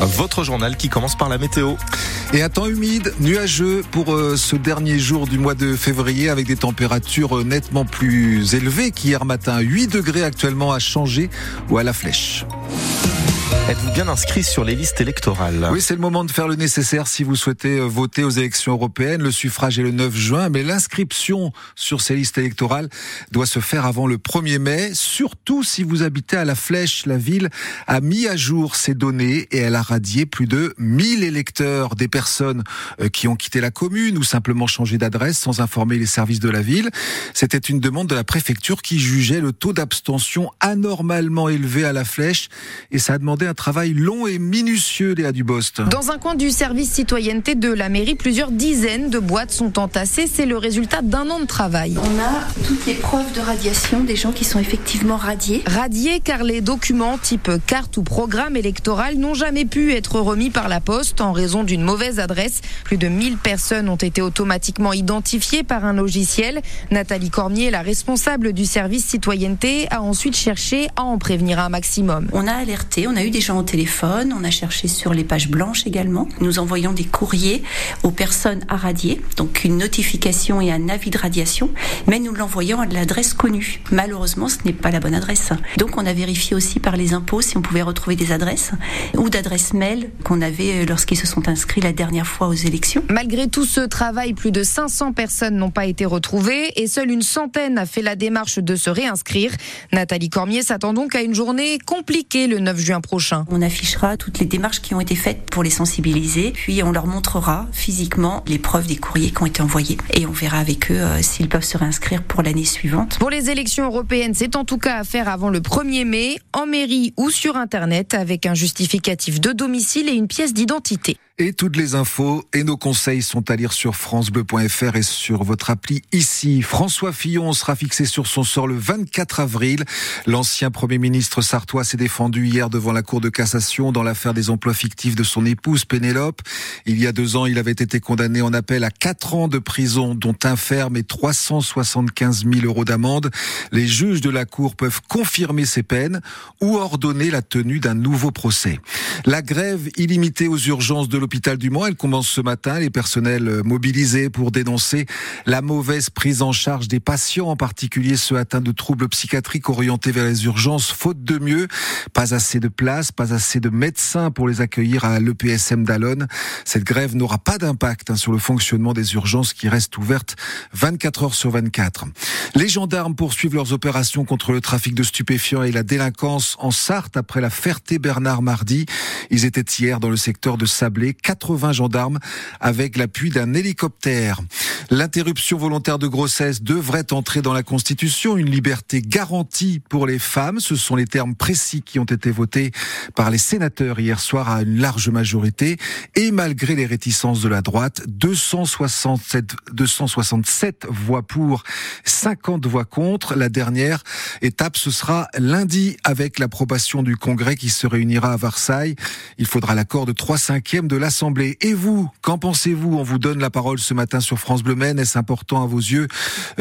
Votre journal qui commence par la météo. Et un temps humide, nuageux pour euh, ce dernier jour du mois de février avec des températures euh, nettement plus élevées qu'hier matin. 8 degrés actuellement à changer ou à la flèche. Êtes-vous bien inscrit sur les listes électorales? Oui, c'est le moment de faire le nécessaire si vous souhaitez euh, voter aux élections européennes. Le suffrage est le 9 juin, mais l'inscription sur ces listes électorales doit se faire avant le 1er mai, surtout si vous habitez à La Flèche. La ville a mis à jour ses données et elle a radié plus de 1000 électeurs, des personnes euh, qui ont quitté la commune ou simplement changé d'adresse sans informer les services de la ville. C'était une demande de la préfecture qui jugeait le taux d'abstention anormalement élevé à La Flèche et ça a demandé un travail long et minutieux, Léa Dubost. Dans un coin du service citoyenneté de la mairie, plusieurs dizaines de boîtes sont entassées. C'est le résultat d'un an de travail. On a toutes les preuves de radiation des gens qui sont effectivement radiés. Radiés car les documents type carte ou programme électoral n'ont jamais pu être remis par la poste en raison d'une mauvaise adresse. Plus de 1000 personnes ont été automatiquement identifiées par un logiciel. Nathalie Cormier, la responsable du service citoyenneté, a ensuite cherché à en prévenir un maximum. On a alerté, on a eu des gens au téléphone, on a cherché sur les pages blanches également. Nous envoyons des courriers aux personnes à radier, donc une notification et un avis de radiation, mais nous l'envoyons à l'adresse connue. Malheureusement, ce n'est pas la bonne adresse. Donc on a vérifié aussi par les impôts si on pouvait retrouver des adresses ou d'adresses mail qu'on avait lorsqu'ils se sont inscrits la dernière fois aux élections. Malgré tout ce travail, plus de 500 personnes n'ont pas été retrouvées et seule une centaine a fait la démarche de se réinscrire. Nathalie Cormier s'attend donc à une journée compliquée le 9 juin prochain. On affichera toutes les démarches qui ont été faites pour les sensibiliser, puis on leur montrera physiquement les preuves des courriers qui ont été envoyés et on verra avec eux euh, s'ils peuvent se réinscrire pour l'année suivante. Pour les élections européennes, c'est en tout cas à faire avant le 1er mai, en mairie ou sur Internet, avec un justificatif de domicile et une pièce d'identité. Et toutes les infos et nos conseils sont à lire sur francebleu.fr et sur votre appli ici. François Fillon sera fixé sur son sort le 24 avril. L'ancien Premier ministre sartois s'est défendu hier devant la Cour de cassation dans l'affaire des emplois fictifs de son épouse Pénélope. Il y a deux ans, il avait été condamné en appel à quatre ans de prison, dont un ferme et 375 000 euros d'amende. Les juges de la Cour peuvent confirmer ces peines ou ordonner la tenue d'un nouveau procès. La grève illimitée aux urgences de du Mans, elle commence ce matin. Les personnels mobilisés pour dénoncer la mauvaise prise en charge des patients, en particulier ceux atteints de troubles psychiatriques orientés vers les urgences, faute de mieux. Pas assez de place, pas assez de médecins pour les accueillir à l'EPSM d'Alonne. Cette grève n'aura pas d'impact hein, sur le fonctionnement des urgences qui restent ouvertes 24 heures sur 24. Les gendarmes poursuivent leurs opérations contre le trafic de stupéfiants et la délinquance en Sarthe après la Ferté-Bernard mardi. Ils étaient hier dans le secteur de Sablé, 80 gendarmes avec l'appui d'un hélicoptère. L'interruption volontaire de grossesse devrait entrer dans la Constitution, une liberté garantie pour les femmes. Ce sont les termes précis qui ont été votés par les sénateurs hier soir à une large majorité. Et malgré les réticences de la droite, 267, 267 voix pour, 50 voix contre. La dernière étape, ce sera lundi avec l'approbation du Congrès qui se réunira à Versailles. Il faudra l'accord de 3 cinquièmes de l'Assemblée. Et vous, qu'en pensez-vous? On vous donne la parole ce matin sur France Bleu Maine. Est-ce important à vos yeux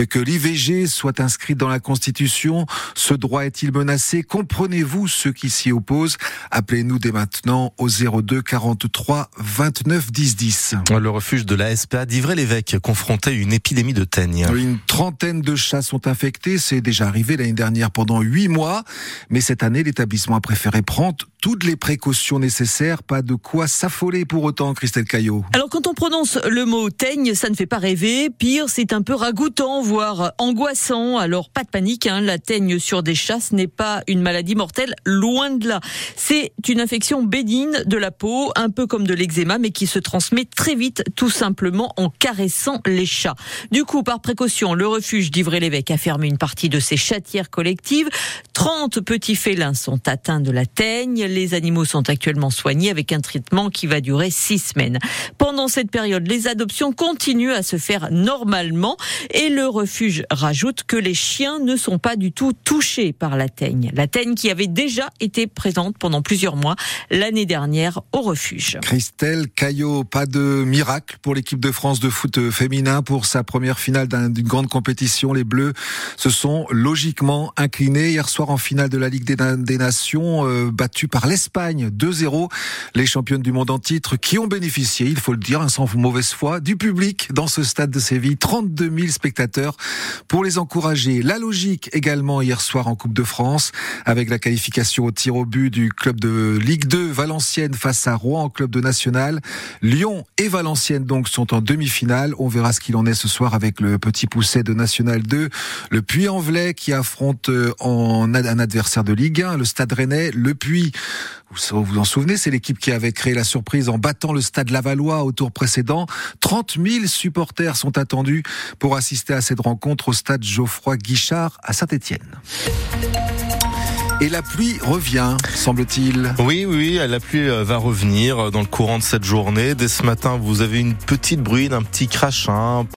que l'IVG soit inscrite dans la Constitution? Ce droit est-il menacé? Comprenez-vous ceux qui s'y opposent? Appelez-nous dès maintenant au 02 43 29 10 10. Le refuge de la SPA d'Ivray-l'Évêque confronté à une épidémie de teigne. Une trentaine de chats sont infectés. C'est déjà arrivé l'année dernière pendant huit mois. Mais cette année, l'établissement a préféré prendre toutes les précautions nécessaires. Pas de quoi s'affoler pour autant, Christelle Caillot. Alors quand on prononce le mot teigne, ça ne fait pas rêver. Pire, c'est un peu ragoûtant, voire angoissant. Alors pas de panique, hein. la teigne sur des chats, ce n'est pas une maladie mortelle, loin de là. C'est une infection bénigne de la peau, un peu comme de l'eczéma, mais qui se transmet très vite, tout simplement en caressant les chats. Du coup, par précaution, le refuge d'Ivray-l'Évêque a fermé une partie de ses chatières collectives. 30 petits félins sont atteints de la teigne. Les animaux sont actuellement soignés avec un traitement qui va durer six semaines. Pendant cette période, les adoptions continuent à se faire normalement et le refuge rajoute que les chiens ne sont pas du tout touchés par la teigne. La teigne qui avait déjà été présente pendant plusieurs mois l'année dernière au refuge. Christelle Caillot, pas de miracle pour l'équipe de France de foot féminin pour sa première finale d'une grande compétition. Les Bleus se sont logiquement inclinés hier soir en finale de la Ligue des, Nations, euh, battue par l'Espagne 2-0. Les championnes du monde en titre qui ont bénéficié, il faut le dire, sans mauvaise foi, du public dans ce stade de Séville. 32 000 spectateurs pour les encourager. La logique également hier soir en Coupe de France avec la qualification au tir au but du club de Ligue 2 Valenciennes face à Rouen, club de national. Lyon et Valenciennes donc sont en demi-finale. On verra ce qu'il en est ce soir avec le petit pousset de National 2, le Puy-en-Velay qui affronte euh, en un adversaire de Ligue 1, le Stade Rennais, le Puy. Vous vous en souvenez, c'est l'équipe qui avait créé la surprise en battant le Stade Lavallois au tour précédent. 30 000 supporters sont attendus pour assister à cette rencontre au Stade Geoffroy Guichard à Saint-Étienne. Et la pluie revient, semble-t-il. Oui, oui, la pluie euh, va revenir dans le courant de cette journée. Dès ce matin, vous avez une petite bruine, un petit crachin